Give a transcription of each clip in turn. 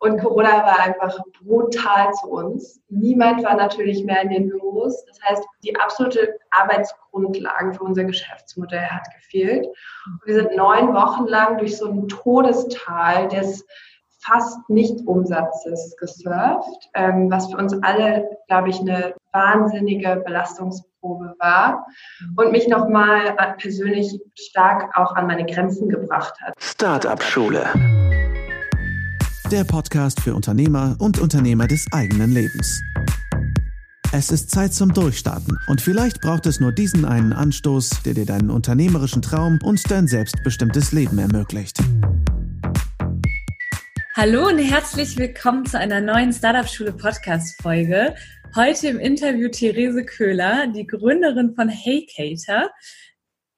Und Corona war einfach brutal zu uns. Niemand war natürlich mehr in den Büros. Das heißt, die absolute Arbeitsgrundlage für unser Geschäftsmodell hat gefehlt. Und wir sind neun Wochen lang durch so ein Todestal des fast Nicht-Umsatzes gesurft, ähm, was für uns alle, glaube ich, eine wahnsinnige Belastungsprobe war und mich nochmal persönlich stark auch an meine Grenzen gebracht hat. Startup-Schule. Der Podcast für Unternehmer und Unternehmer des eigenen Lebens. Es ist Zeit zum Durchstarten und vielleicht braucht es nur diesen einen Anstoß, der dir deinen unternehmerischen Traum und dein selbstbestimmtes Leben ermöglicht. Hallo und herzlich willkommen zu einer neuen Startup-Schule Podcast-Folge. Heute im Interview Therese Köhler, die Gründerin von Heycater.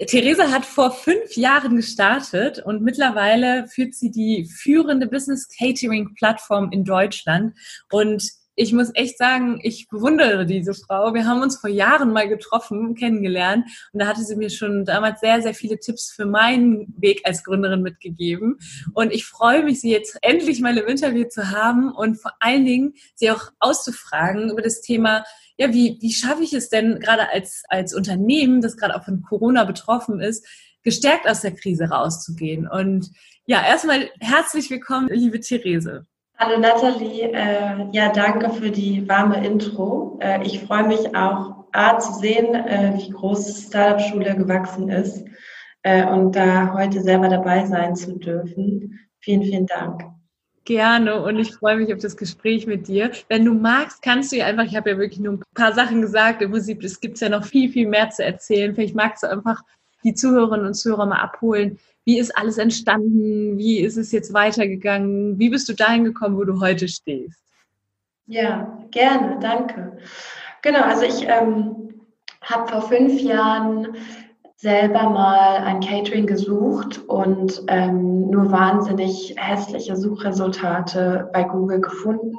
Therese hat vor fünf Jahren gestartet und mittlerweile führt sie die führende Business Catering Plattform in Deutschland. Und ich muss echt sagen, ich bewundere diese Frau. Wir haben uns vor Jahren mal getroffen, kennengelernt und da hatte sie mir schon damals sehr, sehr viele Tipps für meinen Weg als Gründerin mitgegeben. Und ich freue mich, sie jetzt endlich mal im Interview zu haben und vor allen Dingen sie auch auszufragen über das Thema, ja, wie, wie schaffe ich es denn gerade als, als Unternehmen, das gerade auch von Corona betroffen ist, gestärkt aus der Krise rauszugehen? Und ja, erstmal herzlich willkommen, liebe Therese. Hallo Nathalie, äh, ja danke für die warme Intro. Äh, ich freue mich auch, A, zu sehen, äh, wie groß Startup-Schule gewachsen ist und da heute selber dabei sein zu dürfen. Vielen, vielen Dank. Gerne und ich freue mich auf das Gespräch mit dir. Wenn du magst, kannst du ja einfach, ich habe ja wirklich nur ein paar Sachen gesagt, im Prinzip, es gibt ja noch viel, viel mehr zu erzählen. Vielleicht magst du einfach die Zuhörerinnen und Zuhörer mal abholen, wie ist alles entstanden? Wie ist es jetzt weitergegangen? Wie bist du dahin gekommen, wo du heute stehst? Ja, gerne, danke. Genau, also ich ähm, habe vor fünf Jahren selber mal ein Catering gesucht und ähm, nur wahnsinnig hässliche Suchresultate bei Google gefunden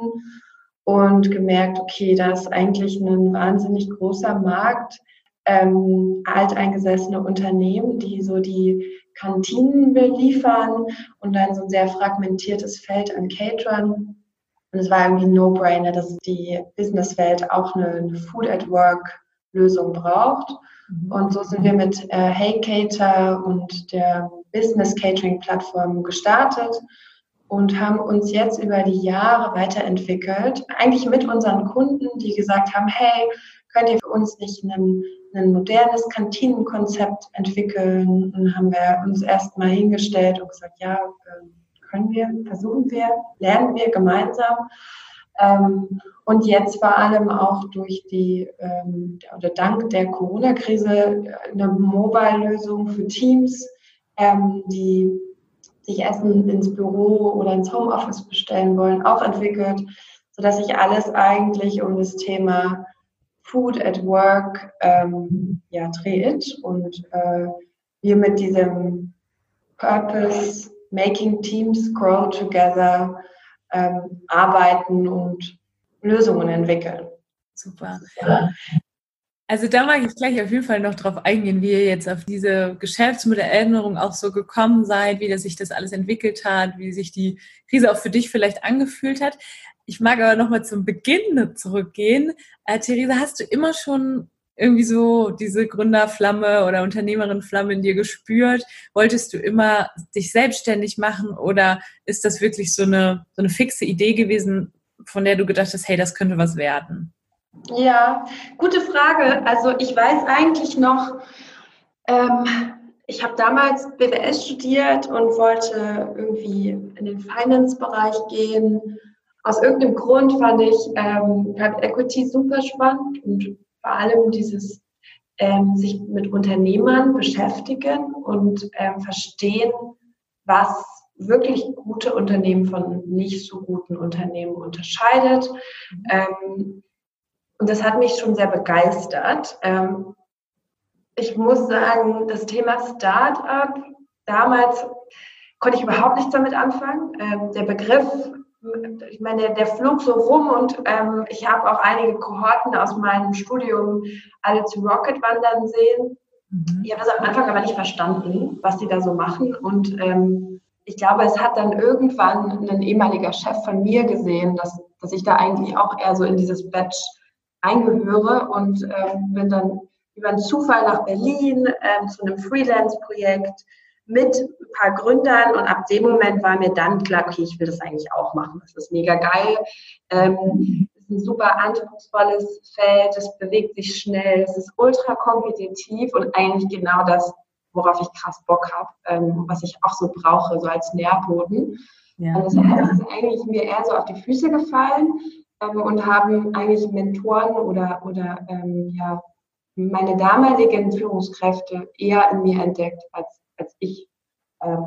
und gemerkt, okay, da ist eigentlich ein wahnsinnig großer Markt, ähm, alteingesessene Unternehmen, die so die Kantinen beliefern und dann so ein sehr fragmentiertes Feld an Caterern. Und es war irgendwie ein No-Brainer, dass die Businesswelt auch eine, Food at Work Lösung braucht. Mhm. Und so sind wir mit äh, Hey Cater und der Business Catering Plattform gestartet und haben uns jetzt über die Jahre weiterentwickelt. Eigentlich mit unseren Kunden, die gesagt haben, hey, könnt ihr für uns nicht einen ein modernes Kantinenkonzept entwickeln. Und haben wir uns erstmal hingestellt und gesagt, ja, ähm, können wir, versuchen wir, lernen wir gemeinsam. Ähm, und jetzt vor allem auch durch die ähm, oder dank der Corona-Krise eine Mobile-Lösung für Teams, die sich Essen ins Büro oder ins Homeoffice bestellen wollen, auch entwickelt, sodass sich alles eigentlich um das Thema Food at Work ähm, ja, dreht und äh, wir mit diesem Purpose Making Teams Grow Together ähm, arbeiten und Lösungen entwickeln. Super. Also da mag ich gleich auf jeden Fall noch drauf eingehen, wie ihr jetzt auf diese Geschäftsmodelländerung auch so gekommen seid, wie das sich das alles entwickelt hat, wie sich die Krise auch für dich vielleicht angefühlt hat. Ich mag aber nochmal zum Beginn zurückgehen. Äh, Theresa, hast du immer schon irgendwie so diese Gründerflamme oder Unternehmerinflamme in dir gespürt? Wolltest du immer dich selbstständig machen oder ist das wirklich so eine, so eine fixe Idee gewesen, von der du gedacht hast, hey, das könnte was werden? Ja, gute Frage. Also ich weiß eigentlich noch, ähm, ich habe damals BWS studiert und wollte irgendwie in den Finance-Bereich gehen aus irgendeinem Grund fand ich ähm, Private Equity super spannend und vor allem dieses ähm, sich mit Unternehmern beschäftigen und ähm, verstehen, was wirklich gute Unternehmen von nicht so guten Unternehmen unterscheidet. Ähm, und das hat mich schon sehr begeistert. Ähm, ich muss sagen, das Thema Startup, damals konnte ich überhaupt nichts damit anfangen. Ähm, der Begriff ich meine, der flog so rum und ähm, ich habe auch einige Kohorten aus meinem Studium alle zu Rocket wandern sehen. Mhm. Ich habe das am Anfang aber nicht verstanden, was die da so machen. Und ähm, ich glaube, es hat dann irgendwann ein ehemaliger Chef von mir gesehen, dass, dass ich da eigentlich auch eher so in dieses Batch eingehöre und ähm, bin dann über einen Zufall nach Berlin ähm, zu einem Freelance-Projekt mit ein paar Gründern und ab dem Moment war mir dann klar, okay, ich will das eigentlich auch machen. Das ist mega geil. Ähm, es ist ein super anspruchsvolles Feld, es bewegt sich schnell, es ist ultra kompetitiv und eigentlich genau das, worauf ich krass Bock habe, ähm, was ich auch so brauche, so als Nährboden. Ja. Und das, das ist eigentlich mir eher so auf die Füße gefallen ähm, und haben eigentlich Mentoren oder, oder ähm, ja, meine damaligen Führungskräfte eher in mir entdeckt, als, als ich ähm,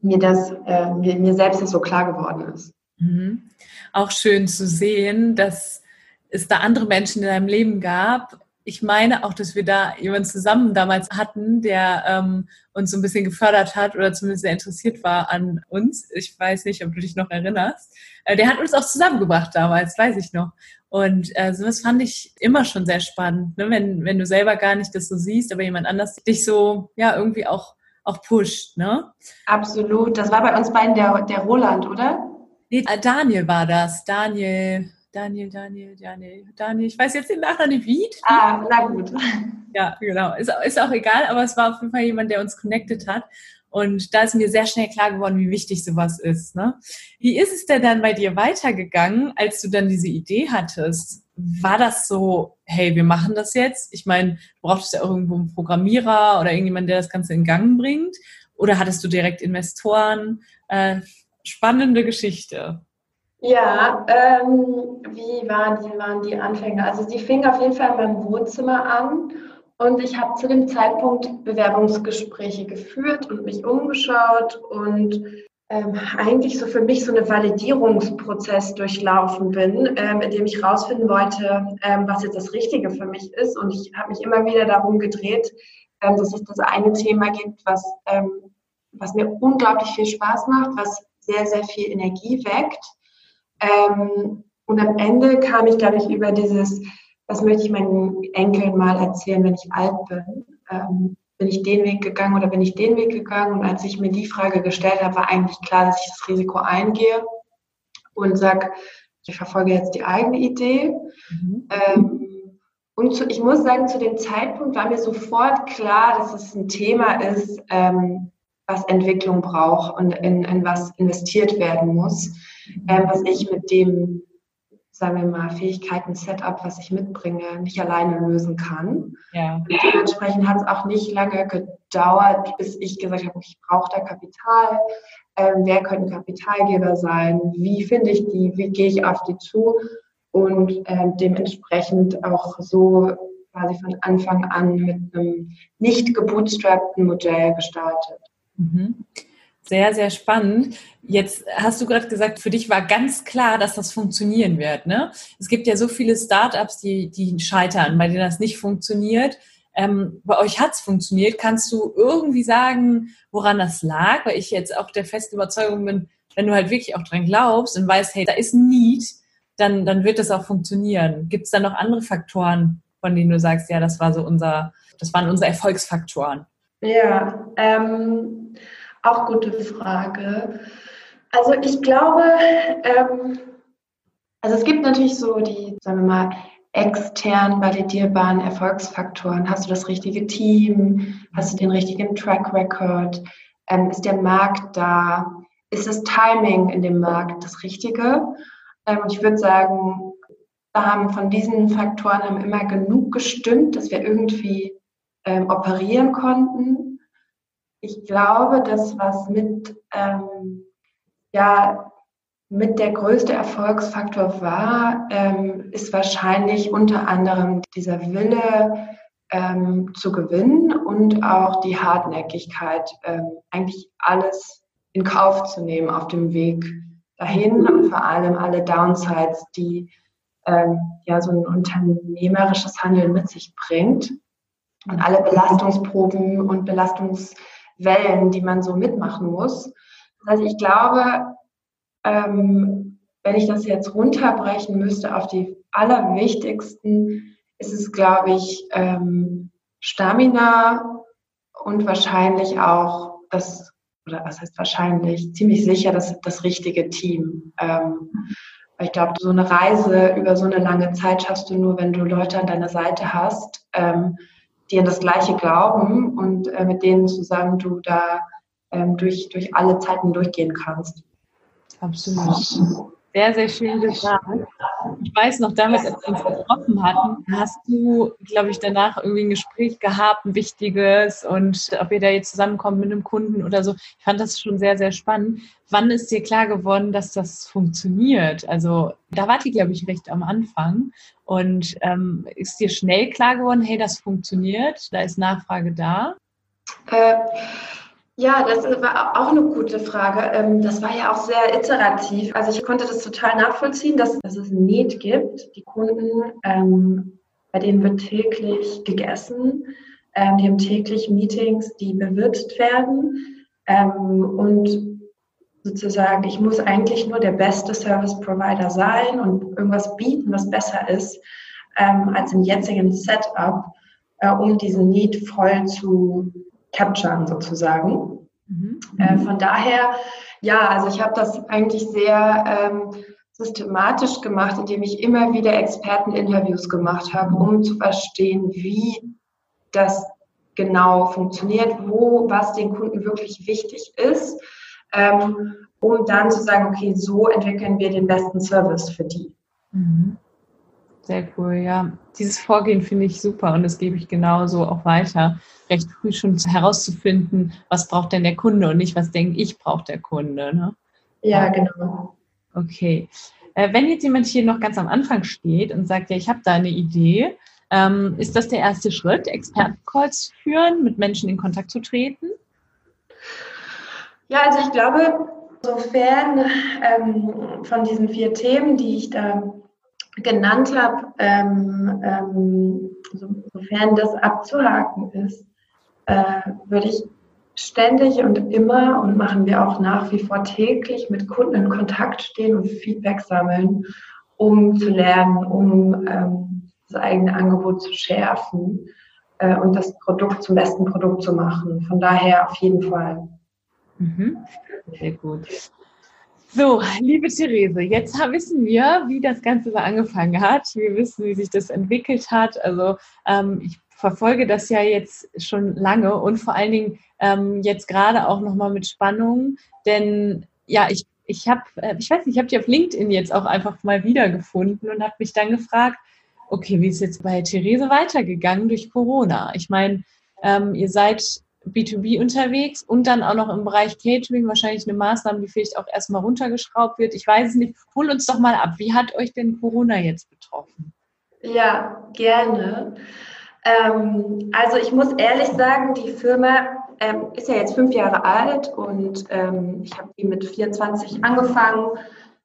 mir das, äh, mir, mir selbst das so klar geworden ist. Mhm. Auch schön zu sehen, dass es da andere Menschen in deinem Leben gab, ich meine auch, dass wir da jemanden zusammen damals hatten, der ähm, uns so ein bisschen gefördert hat oder zumindest sehr interessiert war an uns. Ich weiß nicht, ob du dich noch erinnerst. Äh, der hat uns auch zusammengebracht damals, weiß ich noch. Und äh, sowas fand ich immer schon sehr spannend, ne? wenn, wenn du selber gar nicht das so siehst, aber jemand anders dich so ja irgendwie auch, auch pusht. Ne? Absolut. Das war bei uns beiden der, der Roland, oder? Nee, äh, Daniel war das. Daniel. Daniel, Daniel, Daniel, Daniel, ich weiß jetzt den Nachnamen nicht, wie. Ah, na gut. Ja, genau. Ist, ist auch egal, aber es war auf jeden Fall jemand, der uns connected hat. Und da ist mir sehr schnell klar geworden, wie wichtig sowas ist. Ne? Wie ist es denn dann bei dir weitergegangen, als du dann diese Idee hattest? War das so, hey, wir machen das jetzt? Ich meine, du brauchtest ja irgendwo einen Programmierer oder irgendjemand, der das Ganze in Gang bringt. Oder hattest du direkt Investoren? Äh, spannende Geschichte. Ja, ähm, wie waren die, waren die Anfänge? Also sie fing auf jeden Fall in meinem Wohnzimmer an und ich habe zu dem Zeitpunkt Bewerbungsgespräche geführt und mich umgeschaut und ähm, eigentlich so für mich so einen Validierungsprozess durchlaufen bin, ähm, in dem ich herausfinden wollte, ähm, was jetzt das Richtige für mich ist. Und ich habe mich immer wieder darum gedreht, ähm, dass es das eine Thema gibt, was, ähm, was mir unglaublich viel Spaß macht, was sehr, sehr viel Energie weckt ähm, und am Ende kam ich, ich, über dieses, was möchte ich meinen Enkeln mal erzählen, wenn ich alt bin. Bin ich den Weg gegangen oder bin ich den Weg gegangen? Und als ich mir die Frage gestellt habe, war eigentlich klar, dass ich das Risiko eingehe und sage, ich verfolge jetzt die eigene Idee. Mhm. Ähm, und zu, ich muss sagen, zu dem Zeitpunkt war mir sofort klar, dass es ein Thema ist, ähm, was Entwicklung braucht und in, in was investiert werden muss ähm, was ich mit dem, sagen wir mal, Fähigkeiten, Setup, was ich mitbringe, nicht alleine lösen kann. Ja. Und dementsprechend hat es auch nicht lange gedauert, bis ich gesagt habe, ich brauche da Kapital. Ähm, wer könnte Kapitalgeber sein? Wie finde ich die? Wie gehe ich auf die zu? Und ähm, dementsprechend auch so quasi von Anfang an mit einem nicht gebootstrappten Modell gestartet. Mhm. Sehr, sehr spannend. Jetzt hast du gerade gesagt, für dich war ganz klar, dass das funktionieren wird. Ne? Es gibt ja so viele Startups, die, die scheitern, bei denen das nicht funktioniert. Ähm, bei euch hat es funktioniert. Kannst du irgendwie sagen, woran das lag? Weil ich jetzt auch der festen Überzeugung bin, wenn du halt wirklich auch dran glaubst und weißt, hey, da ist ein Need, dann, dann wird das auch funktionieren. Gibt es da noch andere Faktoren, von denen du sagst, ja, das war so unser, das waren unsere Erfolgsfaktoren? Ja, ähm, auch gute Frage. Also ich glaube, ähm, also es gibt natürlich so die, sagen wir mal, extern validierbaren Erfolgsfaktoren. Hast du das richtige Team? Hast du den richtigen Track Record? Ähm, ist der Markt da? Ist das Timing in dem Markt das Richtige? Ähm, ich würde sagen, wir haben von diesen Faktoren haben immer genug gestimmt, dass wir irgendwie ähm, operieren konnten ich glaube, das, was mit, ähm, ja, mit der größte Erfolgsfaktor war, ähm, ist wahrscheinlich unter anderem dieser Wille ähm, zu gewinnen und auch die Hartnäckigkeit, ähm, eigentlich alles in Kauf zu nehmen auf dem Weg dahin und vor allem alle Downsides, die ähm, ja so ein unternehmerisches Handeln mit sich bringt und alle Belastungsproben und Belastungs Wellen, die man so mitmachen muss. Das heißt, ich glaube, ähm, wenn ich das jetzt runterbrechen müsste auf die allerwichtigsten, ist es, glaube ich, ähm, Stamina und wahrscheinlich auch das oder was heißt wahrscheinlich, ziemlich sicher das, das richtige Team. Ähm, ich glaube, so eine Reise über so eine lange Zeit schaffst du nur, wenn du Leute an deiner Seite hast, ähm, die an das Gleiche glauben und äh, mit denen zusammen du da ähm, durch, durch alle Zeiten durchgehen kannst. Absolut sehr, sehr schön gesagt. Ich weiß noch, damals, als wir uns getroffen hatten, hast du, glaube ich, danach irgendwie ein Gespräch gehabt, ein wichtiges und ob ihr da jetzt zusammenkommt mit einem Kunden oder so. Ich fand das schon sehr, sehr spannend. Wann ist dir klar geworden, dass das funktioniert? Also da wart ihr, glaube ich, recht am Anfang. Und ähm, ist dir schnell klar geworden, hey, das funktioniert, da ist Nachfrage da? Äh, ja, das war auch eine gute Frage. Ähm, das war ja auch sehr iterativ. Also ich konnte das total nachvollziehen, dass, dass es ein Need gibt. Die Kunden, ähm, bei denen wird täglich gegessen. Ähm, die haben täglich Meetings, die bewirtet werden. Ähm, und sozusagen, ich muss eigentlich nur der beste Service Provider sein und irgendwas bieten, was besser ist ähm, als im jetzigen Setup, äh, um diesen Need voll zu capturen sozusagen. Mhm. Äh, von daher, ja, also ich habe das eigentlich sehr ähm, systematisch gemacht, indem ich immer wieder Experteninterviews gemacht habe, um zu verstehen, wie das genau funktioniert, wo was den Kunden wirklich wichtig ist, ähm, um dann zu sagen, okay, so entwickeln wir den besten Service für die. Mhm. Sehr cool, ja. Dieses Vorgehen finde ich super und das gebe ich genauso auch weiter. Recht früh schon herauszufinden, was braucht denn der Kunde und nicht, was denke ich, braucht der Kunde. Ne? Ja, genau. Okay. Äh, wenn jetzt jemand hier noch ganz am Anfang steht und sagt, ja, ich habe da eine Idee, ähm, ist das der erste Schritt, Expertencalls führen, mit Menschen in Kontakt zu treten? Ja, also ich glaube, sofern ähm, von diesen vier Themen, die ich da genannt habe, ähm, ähm, sofern das abzuhaken ist, äh, würde ich ständig und immer und machen wir auch nach wie vor täglich mit Kunden in Kontakt stehen und Feedback sammeln, um zu lernen, um ähm, das eigene Angebot zu schärfen äh, und das Produkt zum besten Produkt zu machen. Von daher auf jeden Fall. Mhm. Sehr gut. So, liebe Therese, jetzt wissen wir, wie das Ganze so angefangen hat. Wir wissen, wie sich das entwickelt hat. Also ähm, ich verfolge das ja jetzt schon lange und vor allen Dingen ähm, jetzt gerade auch nochmal mit Spannung, denn ja, ich, ich habe, äh, ich weiß nicht, ich habe dich auf LinkedIn jetzt auch einfach mal wiedergefunden und habe mich dann gefragt, okay, wie ist jetzt bei Therese weitergegangen durch Corona? Ich meine, ähm, ihr seid B2B unterwegs und dann auch noch im Bereich Catering wahrscheinlich eine Maßnahme, die vielleicht auch erstmal runtergeschraubt wird. Ich weiß es nicht. Hol uns doch mal ab. Wie hat euch denn Corona jetzt betroffen? Ja, gerne. Ähm, also ich muss ehrlich sagen, die Firma ähm, ist ja jetzt fünf Jahre alt und ähm, ich habe die mit 24 angefangen.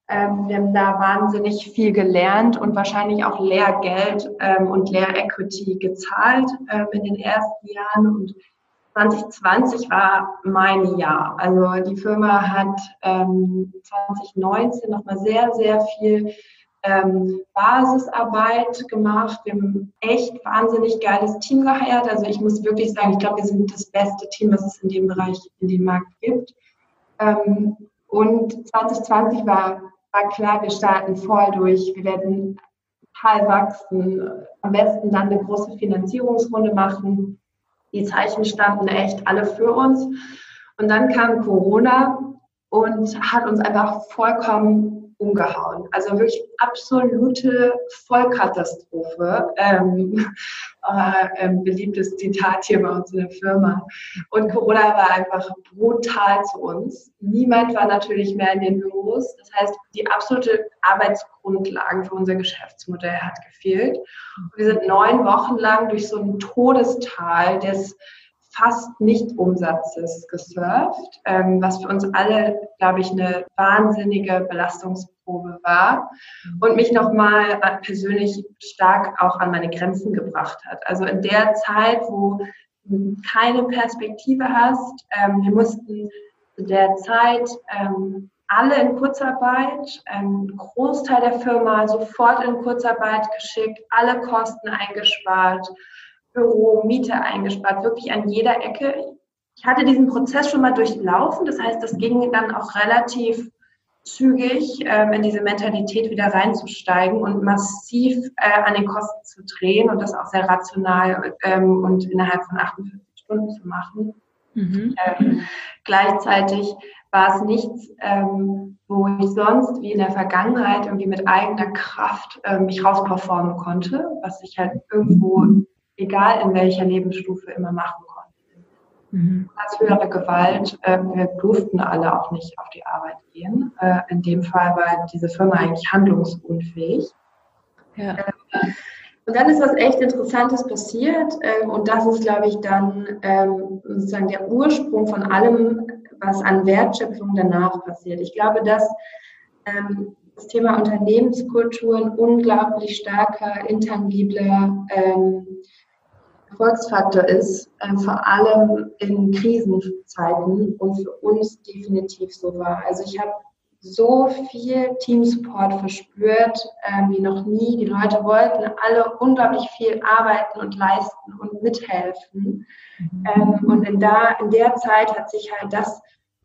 Ähm, wir haben da wahnsinnig viel gelernt und wahrscheinlich auch Lehrgeld ähm, und Lehrequity gezahlt ähm, in den ersten Jahren und 2020 war mein Jahr. Also die Firma hat ähm, 2019 nochmal sehr, sehr viel ähm, Basisarbeit gemacht. Wir haben echt wahnsinnig geiles Team geheiert. Also ich muss wirklich sagen, ich glaube, wir sind das beste Team, was es in dem Bereich, in dem Markt gibt. Ähm, und 2020 war, war klar, wir starten voll durch. Wir werden total wachsen. Am besten dann eine große Finanzierungsrunde machen die Zeichen standen echt alle für uns. Und dann kam Corona und hat uns einfach vollkommen umgehauen. Also wirklich absolute Vollkatastrophe. Ähm, äh, ähm, beliebtes Zitat hier bei uns in der Firma. Und Corona war einfach brutal zu uns. Niemand war natürlich mehr in den Büros. Das heißt, die absolute Arbeitsgrundlage für unser Geschäftsmodell hat gefehlt. Und wir sind neun Wochen lang durch so ein Todestal des fast nicht Umsatzes gesurft, ähm, was für uns alle, glaube ich, eine wahnsinnige Belastungsprobe war und mich nochmal persönlich stark auch an meine Grenzen gebracht hat. Also in der Zeit, wo du keine Perspektive hast, ähm, wir mussten zu der Zeit ähm, alle in Kurzarbeit, ein Großteil der Firma sofort in Kurzarbeit geschickt, alle Kosten eingespart, Büro, Miete eingespart, wirklich an jeder Ecke. ich hatte diesen Prozess schon mal durchlaufen. Das heißt, das ging dann auch relativ zügig ähm, in diese Mentalität wieder reinzusteigen und massiv äh, an den Kosten zu drehen und das auch sehr rational ähm, und innerhalb von 48 Stunden zu machen. Mhm. Ähm, gleichzeitig war es nichts, ähm, wo ich sonst wie in der Vergangenheit irgendwie mit eigener Kraft äh, mich rausperformen konnte, was ich halt irgendwo, egal in welcher Lebensstufe, immer machen konnte. Mhm. Als höhere Gewalt, äh, wir durften alle auch nicht auf die Arbeit gehen. Äh, in dem Fall war diese Firma eigentlich handlungsunfähig. Ja. Ähm, und dann ist was echt Interessantes passiert. Ähm, und das ist, glaube ich, dann ähm, sozusagen der Ursprung von allem, was an Wertschöpfung danach passiert. Ich glaube, dass ähm, das Thema Unternehmenskultur ein unglaublich starker, intangibler ähm, Erfolgsfaktor ist, äh, vor allem in Krisenzeiten und für uns definitiv so war. Also ich habe so viel Teamsupport verspürt äh, wie noch nie. Die Leute wollten alle unglaublich viel arbeiten und leisten und mithelfen. Mhm. Ähm, und in, da, in der Zeit hat sich halt das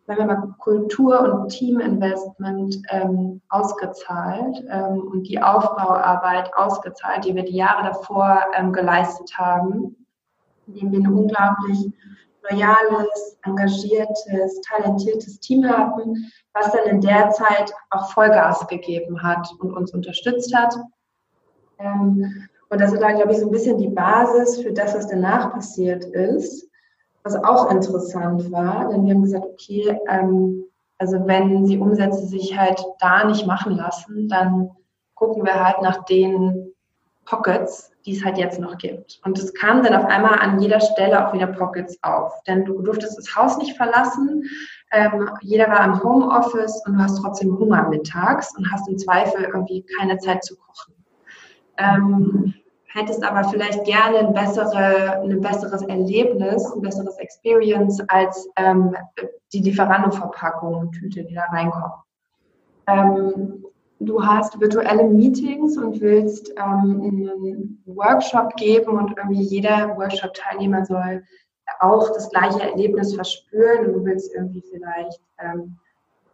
sagen wir mal, Kultur- und Teaminvestment ähm, ausgezahlt ähm, und die Aufbauarbeit ausgezahlt, die wir die Jahre davor ähm, geleistet haben, indem wir ein unglaublich loyales, engagiertes, talentiertes Team hatten, was dann in der Zeit auch Vollgas gegeben hat und uns unterstützt hat. Ähm, und das ist glaube ich, so ein bisschen die Basis für das, was danach passiert ist was auch interessant war, denn wir haben gesagt, okay, ähm, also wenn die Umsätze sich halt da nicht machen lassen, dann gucken wir halt nach den Pockets, die es halt jetzt noch gibt. Und es kam dann auf einmal an jeder Stelle auch wieder Pockets auf. Denn du durftest das Haus nicht verlassen, ähm, jeder war im Homeoffice und du hast trotzdem Hunger mittags und hast im Zweifel irgendwie keine Zeit zu kochen. Ähm, hättest aber vielleicht gerne ein, bessere, ein besseres Erlebnis, ein besseres Experience als ähm, die Lieferando-Verpackung, Tüte, die da reinkommt. Ähm, du hast virtuelle Meetings und willst ähm, einen Workshop geben und irgendwie jeder Workshop-Teilnehmer soll auch das gleiche Erlebnis verspüren und du willst irgendwie vielleicht ähm,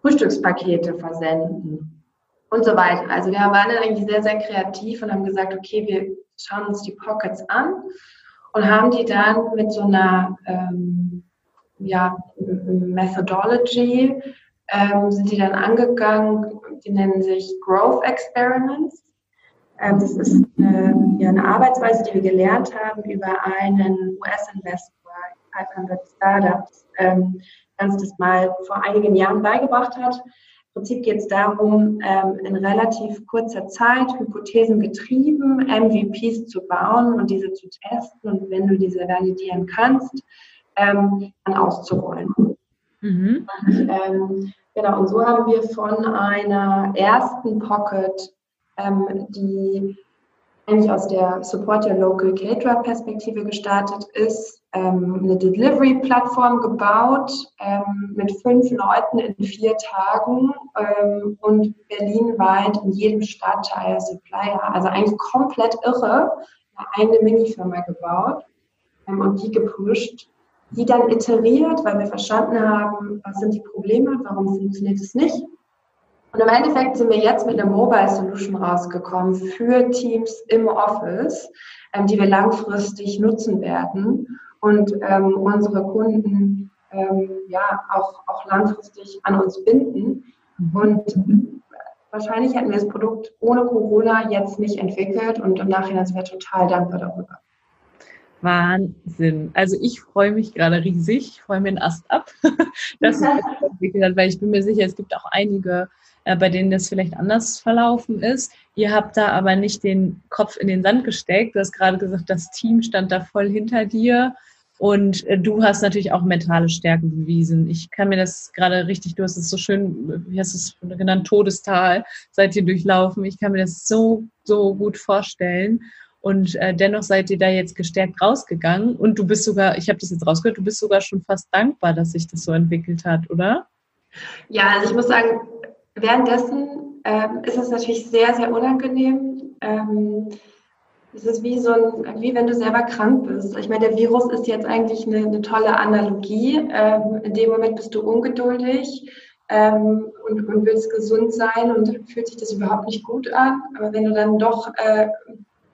Frühstückspakete versenden und so weiter. Also wir waren dann eigentlich sehr, sehr kreativ und haben gesagt, okay, wir schauen uns die Pockets an und haben die dann mit so einer ähm, ja, Methodology, ähm, sind die dann angegangen, die nennen sich Growth Experiments. Ähm, das ist äh, ja, eine Arbeitsweise, die wir gelernt haben über einen US-Investor, 500 Startups, ähm, ganz das mal vor einigen Jahren beigebracht hat. Im Prinzip geht es darum, ähm, in relativ kurzer Zeit Hypothesen getrieben, MVPs zu bauen und diese zu testen und wenn du diese validieren kannst, ähm, dann auszurollen. Mhm. Und, ähm, genau, und so haben wir von einer ersten Pocket, ähm, die eigentlich aus der Support der Local Caterer Perspektive gestartet ist, ähm, eine Delivery-Plattform gebaut ähm, mit fünf Leuten in vier Tagen ähm, und berlinweit in jedem Stadtteil Supplier. Also eigentlich komplett irre, eine Minifirma gebaut ähm, und die gepusht, die dann iteriert, weil wir verstanden haben, was sind die Probleme, warum funktioniert es nicht und im Endeffekt sind wir jetzt mit einer Mobile Solution rausgekommen für Teams im Office, ähm, die wir langfristig nutzen werden und ähm, unsere Kunden ähm, ja auch, auch langfristig an uns binden. Und wahrscheinlich hätten wir das Produkt ohne Corona jetzt nicht entwickelt und im Nachhinein sind wir total dankbar darüber. Wahnsinn. Also ich freue mich gerade riesig. Ich freue mir einen Ast ab, dass es entwickelt hat, weil ich bin mir sicher, es gibt auch einige bei denen das vielleicht anders verlaufen ist. Ihr habt da aber nicht den Kopf in den Sand gesteckt. Du hast gerade gesagt, das Team stand da voll hinter dir. Und äh, du hast natürlich auch mentale Stärke bewiesen. Ich kann mir das gerade richtig, du hast es so schön, wie hast du es genannt, Todestal, seid ihr durchlaufen. Ich kann mir das so, so gut vorstellen. Und äh, dennoch seid ihr da jetzt gestärkt rausgegangen. Und du bist sogar, ich habe das jetzt rausgehört, du bist sogar schon fast dankbar, dass sich das so entwickelt hat, oder? Ja, also ich muss sagen, Währenddessen ähm, ist es natürlich sehr, sehr unangenehm. Ähm, Es ist wie so ein, wie wenn du selber krank bist. Ich meine, der Virus ist jetzt eigentlich eine, eine tolle Analogie. Ähm, in dem Moment bist du ungeduldig ähm, und, und, willst gesund sein und fühlt sich das überhaupt nicht gut an. Aber wenn du dann doch, äh,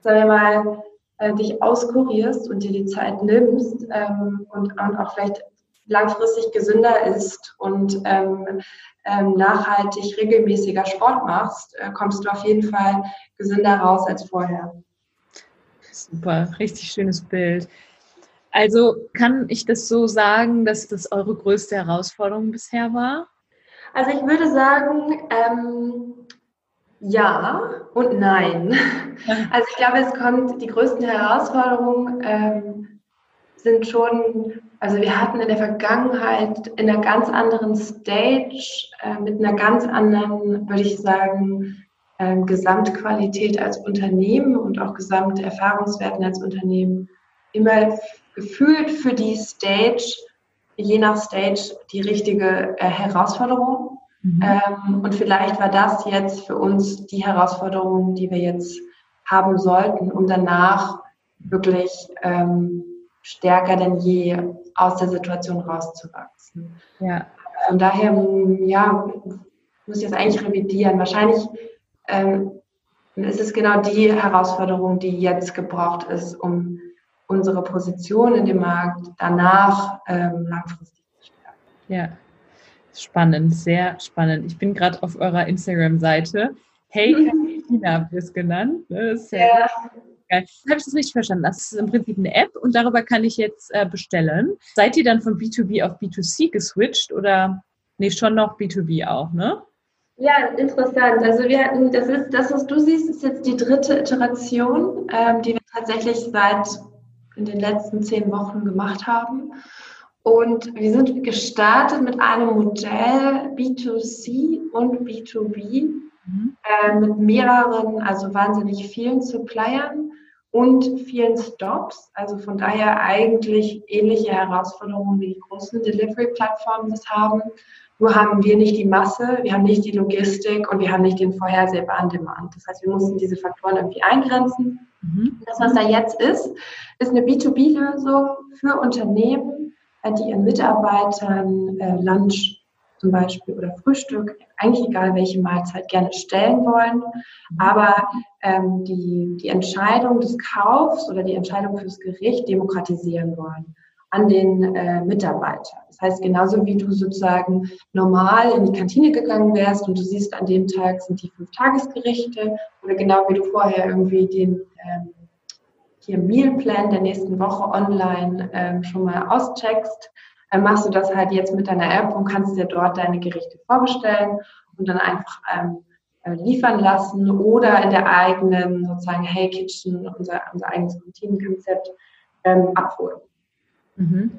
sagen wir mal, äh, dich auskurierst und dir die Zeit nimmst ähm, und, und, auch vielleicht langfristig gesünder ist und ähm, ähm, nachhaltig regelmäßiger Sport machst, äh, kommst du auf jeden Fall gesünder raus als vorher. Super, richtig schönes Bild. Also kann ich das so sagen, dass das eure größte Herausforderung bisher war? Also ich würde sagen, ähm, ja und nein. Also ich glaube, es kommt, die größten Herausforderungen ähm, sind schon, also wir hatten in der Vergangenheit in einer ganz anderen Stage, äh, mit einer ganz anderen, würde ich sagen, ähm, Gesamtqualität als Unternehmen und auch Gesamterfahrungswerten als Unternehmen immer gefühlt für die Stage, je nach Stage, die richtige äh, Herausforderung. Mhm. Ähm, und vielleicht war das jetzt für uns die Herausforderung, die wir jetzt haben sollten, um danach wirklich ähm, stärker denn je aus der Situation rauszuwachsen. Ja. Von daher, ja, muss ich das eigentlich revidieren. Wahrscheinlich ähm, ist es genau die Herausforderung, die jetzt gebraucht ist, um unsere Position in dem Markt danach ähm, langfristig zu stärken. Ja, spannend, sehr spannend. Ich bin gerade auf eurer Instagram-Seite. Hey, China habt ihr es genannt. Ne? Das ist ja. ja. Geil. Habe ich das richtig verstanden? Das ist im Prinzip eine App und darüber kann ich jetzt äh, bestellen. Seid ihr dann von B2B auf B2C geswitcht oder nee, schon noch B2B auch, ne? Ja, interessant. Also wir hatten, das ist, das, was du siehst, ist jetzt die dritte Iteration, ähm, die wir tatsächlich seit in den letzten zehn Wochen gemacht haben. Und wir sind gestartet mit einem Modell B2C und B2B mhm. äh, mit mehreren, also wahnsinnig vielen Suppliern und vielen Stops. Also von daher eigentlich ähnliche Herausforderungen wie die großen Delivery-Plattformen das haben. Nur haben wir nicht die Masse, wir haben nicht die Logistik und wir haben nicht den vorhersehbaren Demand. Das heißt, wir mussten diese Faktoren irgendwie eingrenzen. Mhm. Das, was da jetzt ist, ist eine B2B-Lösung für Unternehmen, die ihren Mitarbeitern äh, Lunch zum Beispiel oder Frühstück, eigentlich egal welche Mahlzeit, gerne stellen wollen, mhm. aber ähm, die, die Entscheidung des Kaufs oder die Entscheidung fürs Gericht demokratisieren wollen an den äh, Mitarbeiter. Das heißt, genauso wie du sozusagen normal in die Kantine gegangen wärst und du siehst, an dem Tag sind die fünf Tagesgerichte oder genau wie du vorher irgendwie den ähm, hier Mealplan der nächsten Woche online ähm, schon mal auscheckst, dann machst du das halt jetzt mit deiner App und kannst dir dort deine Gerichte vorbestellen und dann einfach ähm, äh, liefern lassen oder in der eigenen sozusagen Hey Kitchen, unser, unser eigenes Routinenkonzept, ähm, abholen. Mhm.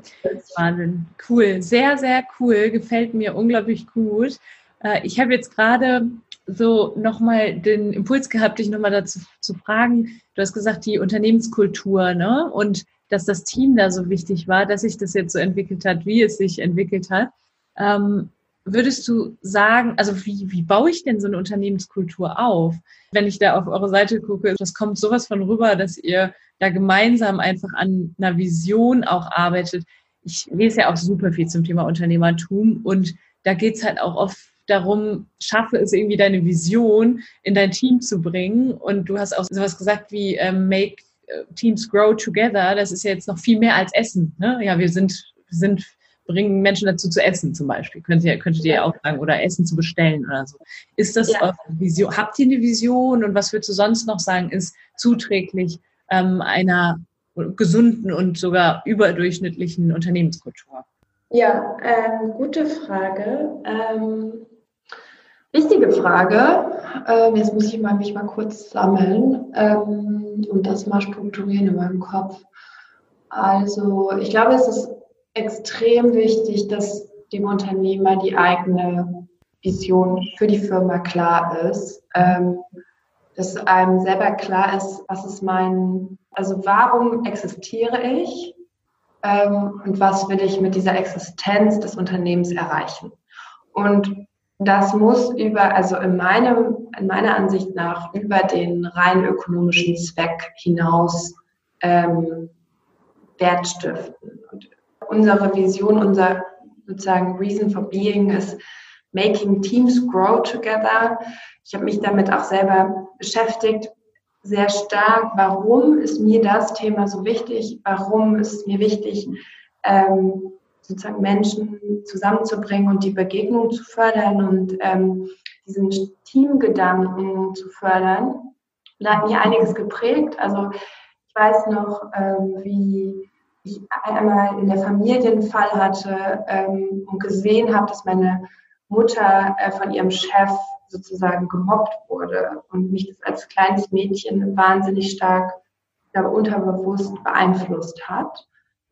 Wahnsinn. Cool. Sehr, sehr cool. Gefällt mir unglaublich gut. Äh, ich habe jetzt gerade so nochmal den Impuls gehabt, dich nochmal dazu zu fragen. Du hast gesagt, die Unternehmenskultur, ne? Und dass das Team da so wichtig war, dass sich das jetzt so entwickelt hat, wie es sich entwickelt hat. Ähm, würdest du sagen, also wie, wie baue ich denn so eine Unternehmenskultur auf? Wenn ich da auf eure Seite gucke, das kommt sowas von rüber, dass ihr da gemeinsam einfach an einer Vision auch arbeitet. Ich lese ja auch super viel zum Thema Unternehmertum und da geht's halt auch oft darum, schaffe es irgendwie deine Vision in dein Team zu bringen. Und du hast auch sowas gesagt wie ähm, Make Teams Grow Together. Das ist ja jetzt noch viel mehr als Essen. Ne? Ja, wir sind, sind bringen Menschen dazu zu essen zum Beispiel. Könnt ihr, könntet ihr ja auch sagen, oder Essen zu bestellen oder so. Ist das ja. eure Vision? Habt ihr eine Vision und was würdest du sonst noch sagen, ist zuträglich ähm, einer gesunden und sogar überdurchschnittlichen Unternehmenskultur? Ja, ähm, gute Frage. Ähm, wichtige Frage. Ähm, jetzt muss ich mal, mich mal kurz sammeln ähm, und das mal strukturieren in meinem Kopf. Also ich glaube, es ist extrem wichtig, dass dem Unternehmer die eigene Vision für die Firma klar ist. Ähm, dass einem selber klar ist, was ist mein, also warum existiere ich ähm, und was will ich mit dieser Existenz des Unternehmens erreichen. Und das muss über, also in meinem, in meiner Ansicht nach, über den rein ökonomischen Zweck hinaus ähm, Wert stiften. Und unsere Vision, unser sozusagen Reason for Being ist Making Teams Grow Together. Ich habe mich damit auch selber beschäftigt, sehr stark. Warum ist mir das Thema so wichtig? Warum ist mir wichtig, ähm, sozusagen Menschen zusammenzubringen und die Begegnung zu fördern und ähm, diesen Teamgedanken zu fördern? Da hat mir einiges geprägt. Also ich weiß noch, ähm, wie ich einmal in der Familie einen Fall hatte ähm, und gesehen habe, dass meine Mutter äh, von ihrem Chef sozusagen gemobbt wurde und mich das als kleines Mädchen wahnsinnig stark, ich glaube, unterbewusst beeinflusst hat.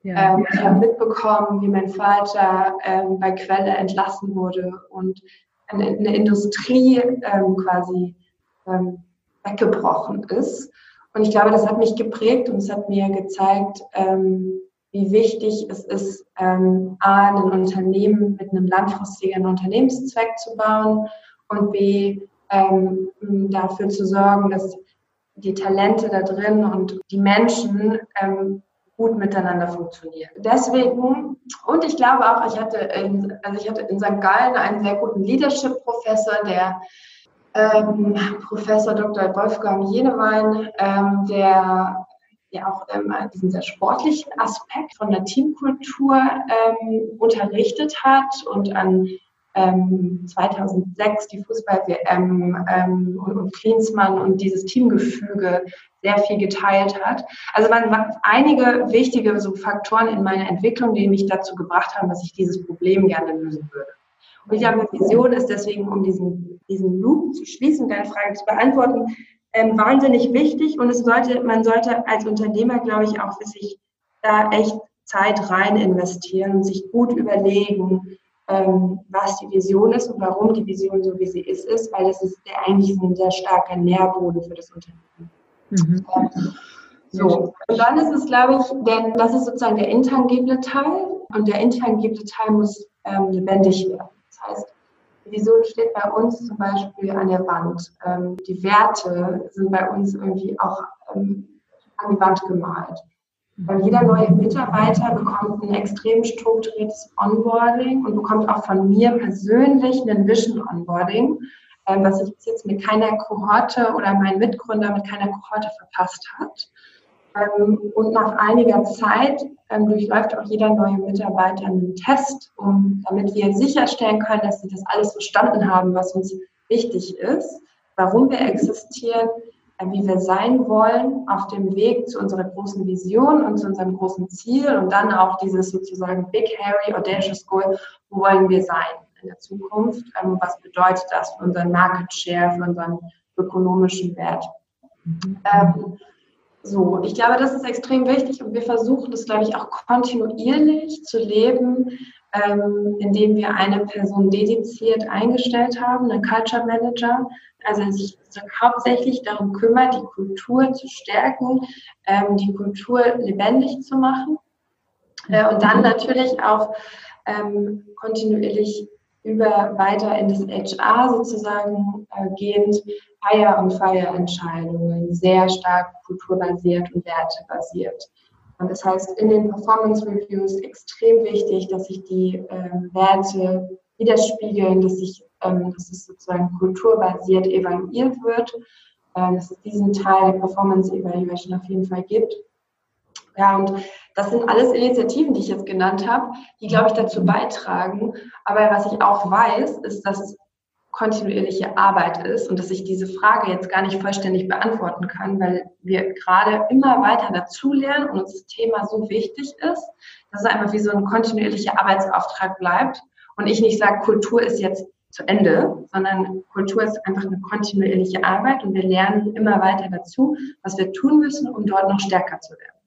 Ja. Ähm, ich habe mitbekommen, wie mein Vater ähm, bei Quelle entlassen wurde und eine, eine Industrie ähm, quasi ähm, weggebrochen ist. Und ich glaube, das hat mich geprägt und es hat mir gezeigt, ähm, wie wichtig es ist, ähm, A, ein Unternehmen mit einem langfristigen Unternehmenszweck zu bauen und B, ähm, dafür zu sorgen, dass die Talente da drin und die Menschen ähm, gut miteinander funktionieren. Deswegen, und ich glaube auch, ich hatte in, also ich hatte in St. Gallen einen sehr guten Leadership-Professor, der ähm, Professor Dr. Wolfgang Jenewein, ähm, der ja auch ähm, diesen sehr sportlichen Aspekt von der Teamkultur ähm, unterrichtet hat und an ähm, 2006 die Fußball-WM ähm, und, und Klinsmann und dieses Teamgefüge sehr viel geteilt hat. Also hat einige wichtige so Faktoren in meiner Entwicklung, die mich dazu gebracht haben, dass ich dieses Problem gerne lösen würde. Und ich habe eine Vision ist deswegen, um diesen, diesen Loop zu schließen, deine Frage zu beantworten, ähm, wahnsinnig wichtig und es sollte, man sollte als Unternehmer, glaube ich, auch für sich da echt Zeit rein investieren sich gut überlegen, ähm, was die Vision ist und warum die Vision so wie sie ist, ist, weil das ist der, eigentlich ein sehr starker Nährboden für das Unternehmen. Mhm. Ähm, so, und dann ist es, glaube ich, denn das ist sozusagen der intangible Teil und der intangible Teil muss ähm, lebendig werden. Das heißt, die Vision steht bei uns zum Beispiel an der Wand. Ähm, die Werte sind bei uns irgendwie auch ähm, an die Wand gemalt. Weil jeder neue Mitarbeiter bekommt ein extrem strukturiertes Onboarding und bekommt auch von mir persönlich ein Vision Onboarding, ähm, was sich bis jetzt mit keiner Kohorte oder mein Mitgründer mit keiner Kohorte verpasst hat. Ähm, und nach einiger Zeit ähm, durchläuft auch jeder neue Mitarbeiter einen Test, um, damit wir sicherstellen können, dass sie das alles verstanden haben, was uns wichtig ist, warum wir existieren, wie wir sein wollen auf dem Weg zu unserer großen Vision und zu unserem großen Ziel und dann auch dieses sozusagen Big Hairy Audacious Goal, wo wollen wir sein in der Zukunft, ähm, was bedeutet das für unseren Market Share, für unseren ökonomischen Wert. Ähm, so, ich glaube, das ist extrem wichtig und wir versuchen das, glaube ich, auch kontinuierlich zu leben, ähm, indem wir eine Person dediziert eingestellt haben, einen Culture Manager, also sich hauptsächlich darum kümmert, die Kultur zu stärken, ähm, die Kultur lebendig zu machen äh, und dann natürlich auch ähm, kontinuierlich über weiter in das HR sozusagen äh, gehend Fire- und Fire-Entscheidungen sehr stark kulturbasiert und wertebasiert. Und das heißt, in den Performance Reviews extrem wichtig, dass sich die äh, Werte widerspiegeln, dass, sich, ähm, dass es sozusagen kulturbasiert evaluiert wird, äh, dass es diesen Teil der Performance Evaluation auf jeden Fall gibt. Ja, und das sind alles Initiativen, die ich jetzt genannt habe, die, glaube ich, dazu beitragen. Aber was ich auch weiß, ist, dass kontinuierliche Arbeit ist und dass ich diese Frage jetzt gar nicht vollständig beantworten kann, weil wir gerade immer weiter dazulernen und uns das Thema so wichtig ist, dass es einfach wie so ein kontinuierlicher Arbeitsauftrag bleibt und ich nicht sage, Kultur ist jetzt zu Ende, sondern Kultur ist einfach eine kontinuierliche Arbeit und wir lernen immer weiter dazu, was wir tun müssen, um dort noch stärker zu werden.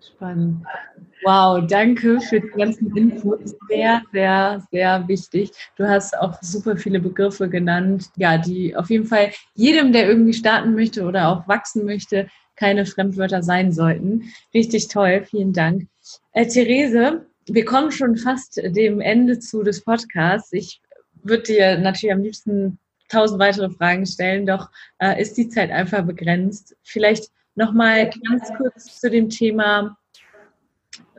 Spannend. Wow, danke für die ganzen Infos. Sehr, sehr, sehr wichtig. Du hast auch super viele Begriffe genannt, ja, die auf jeden Fall jedem, der irgendwie starten möchte oder auch wachsen möchte, keine Fremdwörter sein sollten. Richtig toll, vielen Dank. Äh, Therese, wir kommen schon fast dem Ende zu des Podcasts. Ich würde dir natürlich am liebsten tausend weitere Fragen stellen, doch äh, ist die Zeit einfach begrenzt. Vielleicht nochmal ganz kurz zu dem Thema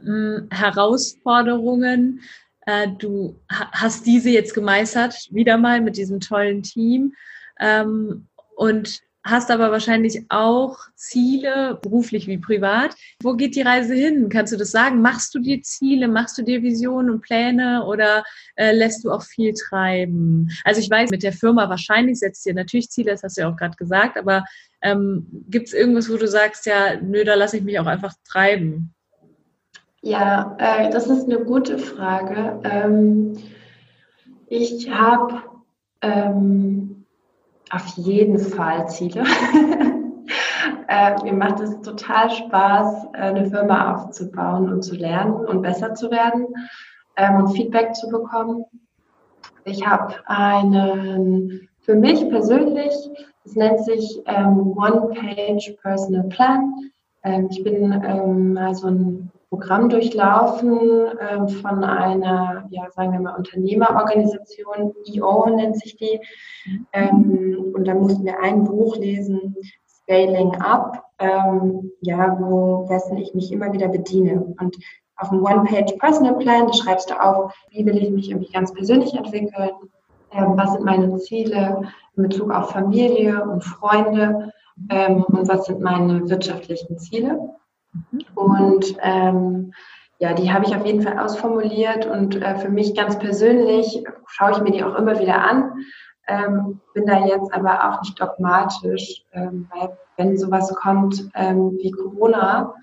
mh, hm, Herausforderungen. Äh, du hast diese jetzt gemeistert, wieder mal mit diesem tollen Team. Ähm, und hast aber wahrscheinlich auch Ziele, beruflich wie privat. Wo geht die Reise hin? Kannst du das sagen? Machst du dir Ziele? Machst du dir Visionen und Pläne oder äh, lässt du auch viel treiben? Also ich weiß, mit der Firma wahrscheinlich setzt ihr natürlich Ziele, das hast du ja auch gerade gesagt, aber ähm, gibt es irgendwas, wo du sagst, ja, nö, da lasse ich mich auch einfach treiben? Ja, äh, das ist eine gute Frage. Ähm, ich habe ähm, auf jeden Fall Ziele. äh, mir macht es total Spaß, eine Firma aufzubauen und zu lernen und besser zu werden ähm, und Feedback zu bekommen. Ich habe einen, für mich persönlich, es nennt sich ähm, One-Page Personal Plan. Ähm, ich bin ähm, mal so ein Programm durchlaufen ähm, von einer, ja, sagen wir mal, Unternehmerorganisation, EO nennt sich die. Ähm, und da mussten wir ein Buch lesen, Scaling Up, ähm, ja, wo dessen ich mich immer wieder bediene. Und auf dem One-Page Personal Plan, da schreibst du auf, wie will ich mich irgendwie ganz persönlich entwickeln, ähm, was sind meine Ziele in Bezug auf Familie und Freunde ähm, und was sind meine wirtschaftlichen Ziele. Und ähm, ja, die habe ich auf jeden Fall ausformuliert und äh, für mich ganz persönlich schaue ich mir die auch immer wieder an. Ähm, bin da jetzt aber auch nicht dogmatisch, ähm, weil wenn sowas kommt ähm, wie Corona,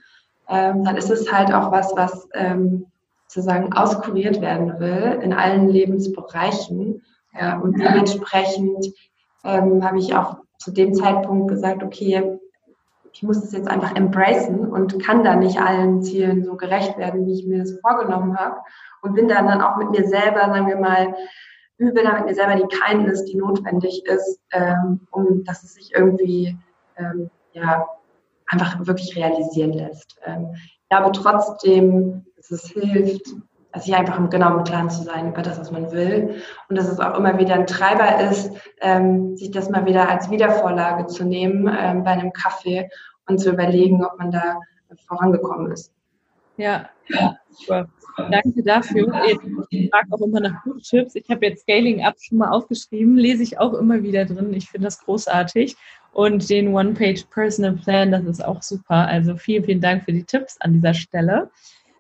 ähm, dann ist es halt auch was, was ähm, sozusagen auskuriert werden will in allen Lebensbereichen. Ja, und dementsprechend ähm, habe ich auch zu dem Zeitpunkt gesagt, okay, ich muss es jetzt einfach embracen und kann da nicht allen Zielen so gerecht werden, wie ich mir das vorgenommen habe. Und bin dann dann auch mit mir selber, sagen wir mal, übe da mit mir selber die Kindness, die notwendig ist, ähm, um dass es sich irgendwie ähm, ja einfach wirklich realisieren lässt. Ähm, ich glaube trotzdem, dass es hilft, sich einfach im genauen Plan zu sein über das, was man will. Und dass es auch immer wieder ein Treiber ist, ähm, sich das mal wieder als Wiedervorlage zu nehmen ähm, bei einem Kaffee und zu überlegen, ob man da vorangekommen ist. Ja, ja super. Danke dafür. Ich frage auch immer nach Buchtipps. Ich habe jetzt Scaling Up schon mal aufgeschrieben, lese ich auch immer wieder drin. Ich finde das großartig. Und den One-Page Personal Plan, das ist auch super. Also vielen, vielen Dank für die Tipps an dieser Stelle.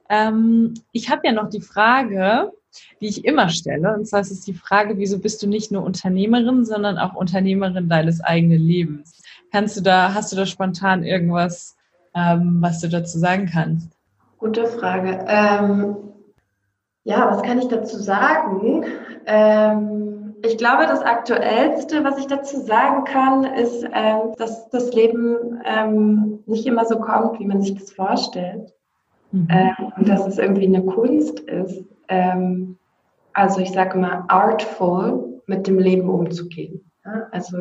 Ähm, ich habe ja noch die Frage, die ich immer stelle. Und zwar ist es die Frage, wieso bist du nicht nur Unternehmerin, sondern auch Unternehmerin deines eigenen Lebens? Kannst du da, hast du da spontan irgendwas, ähm, was du dazu sagen kannst? Gute Frage. Ähm, ja, was kann ich dazu sagen? Ähm, ich glaube, das Aktuellste, was ich dazu sagen kann, ist, ähm, dass das Leben ähm, nicht immer so kommt, wie man sich das vorstellt. Mhm. Ähm, und dass es irgendwie eine Kunst ist, ähm, also ich sage mal, artful mit dem Leben umzugehen. Ja? Also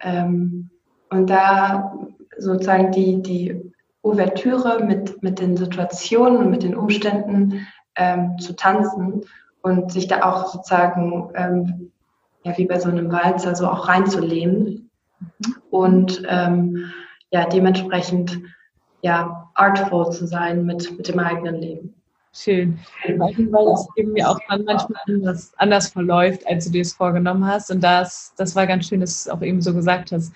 ähm, und da sozusagen die, die Ouvertüre mit, mit den Situationen und mit den Umständen zu tanzen und sich da auch sozusagen, ja, wie bei so einem Walzer, so auch reinzulehnen. Mhm. Und ja, dementsprechend ja, artful zu sein mit, mit dem eigenen Leben. Schön. Weil es eben ja auch dann manchmal anders, anders verläuft, als du dir es vorgenommen hast. Und das, das war ganz schön, dass du es auch eben so gesagt hast,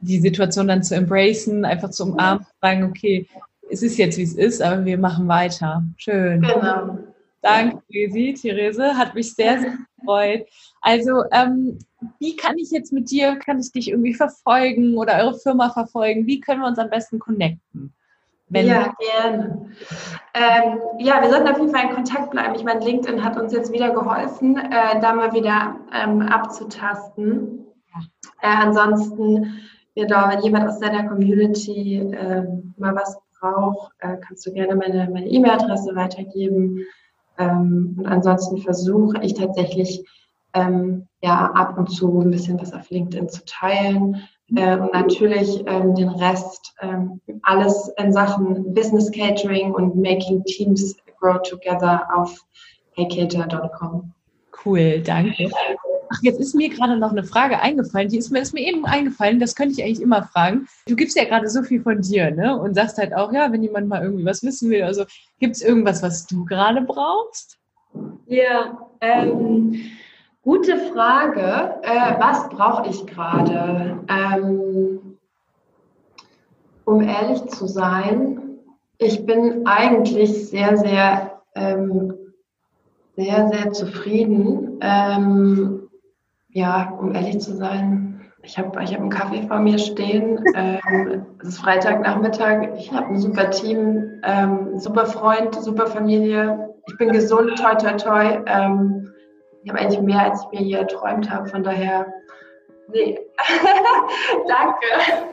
die Situation dann zu embracen, einfach zu umarmen, zu sagen, okay, es ist jetzt, wie es ist, aber wir machen weiter. Schön. Genau. Danke, Resi, Therese, hat mich sehr, sehr gefreut. Also, ähm, wie kann ich jetzt mit dir, kann ich dich irgendwie verfolgen oder eure Firma verfolgen? Wie können wir uns am besten connecten? Wenn ja, gerne. Ähm, ja, wir sollten auf jeden Fall in Kontakt bleiben. Ich meine, LinkedIn hat uns jetzt wieder geholfen, äh, da mal wieder ähm, abzutasten. Äh, ansonsten, ja, wenn jemand aus deiner Community äh, mal was braucht, äh, kannst du gerne meine meine E-Mail-Adresse weitergeben. Ähm, und ansonsten versuche ich tatsächlich ähm, ja ab und zu ein bisschen was auf LinkedIn zu teilen. Äh, und natürlich ähm, den Rest, ähm, alles in Sachen Business Catering und Making Teams Grow Together auf heycater.com. Cool, danke. Ach, jetzt ist mir gerade noch eine Frage eingefallen. Die ist mir, ist mir eben eingefallen, das könnte ich eigentlich immer fragen. Du gibst ja gerade so viel von dir, ne? Und sagst halt auch, ja, wenn jemand mal irgendwie was wissen will, also gibt es irgendwas, was du gerade brauchst? Ja, ähm, gute Frage. Äh, was brauche ich gerade? Ähm, um ehrlich zu sein, ich bin eigentlich sehr, sehr, ähm, sehr, sehr zufrieden. Ähm, ja, um ehrlich zu sein, ich habe ich hab einen Kaffee vor mir stehen. Ähm, es ist Freitagnachmittag. Ich habe ein super Team, ähm, super Freund, super Familie. Ich bin gesund, toi, toi, toi. Ich habe eigentlich mehr, als ich mir hier erträumt habe. Von daher Nee. Danke.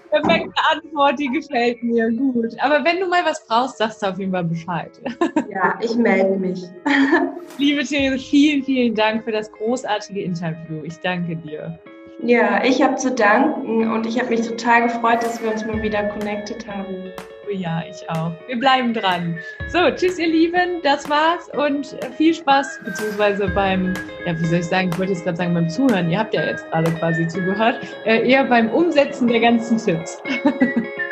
Perfekte Antwort, die gefällt mir gut. Aber wenn du mal was brauchst, sagst du auf jeden Fall Bescheid. Ja, ich melde mich. Liebe Therese, vielen, vielen Dank für das großartige Interview. Ich danke dir. Ja, ich habe zu danken und ich habe mich total gefreut, dass wir uns mal wieder connected haben. Ja, ich auch. Wir bleiben dran. So, tschüss, ihr Lieben. Das war's und viel Spaß, beziehungsweise beim, ja, wie soll ich sagen, ich wollte jetzt gerade sagen beim Zuhören. Ihr habt ja jetzt gerade quasi zugehört. Äh, eher beim Umsetzen der ganzen Tipps.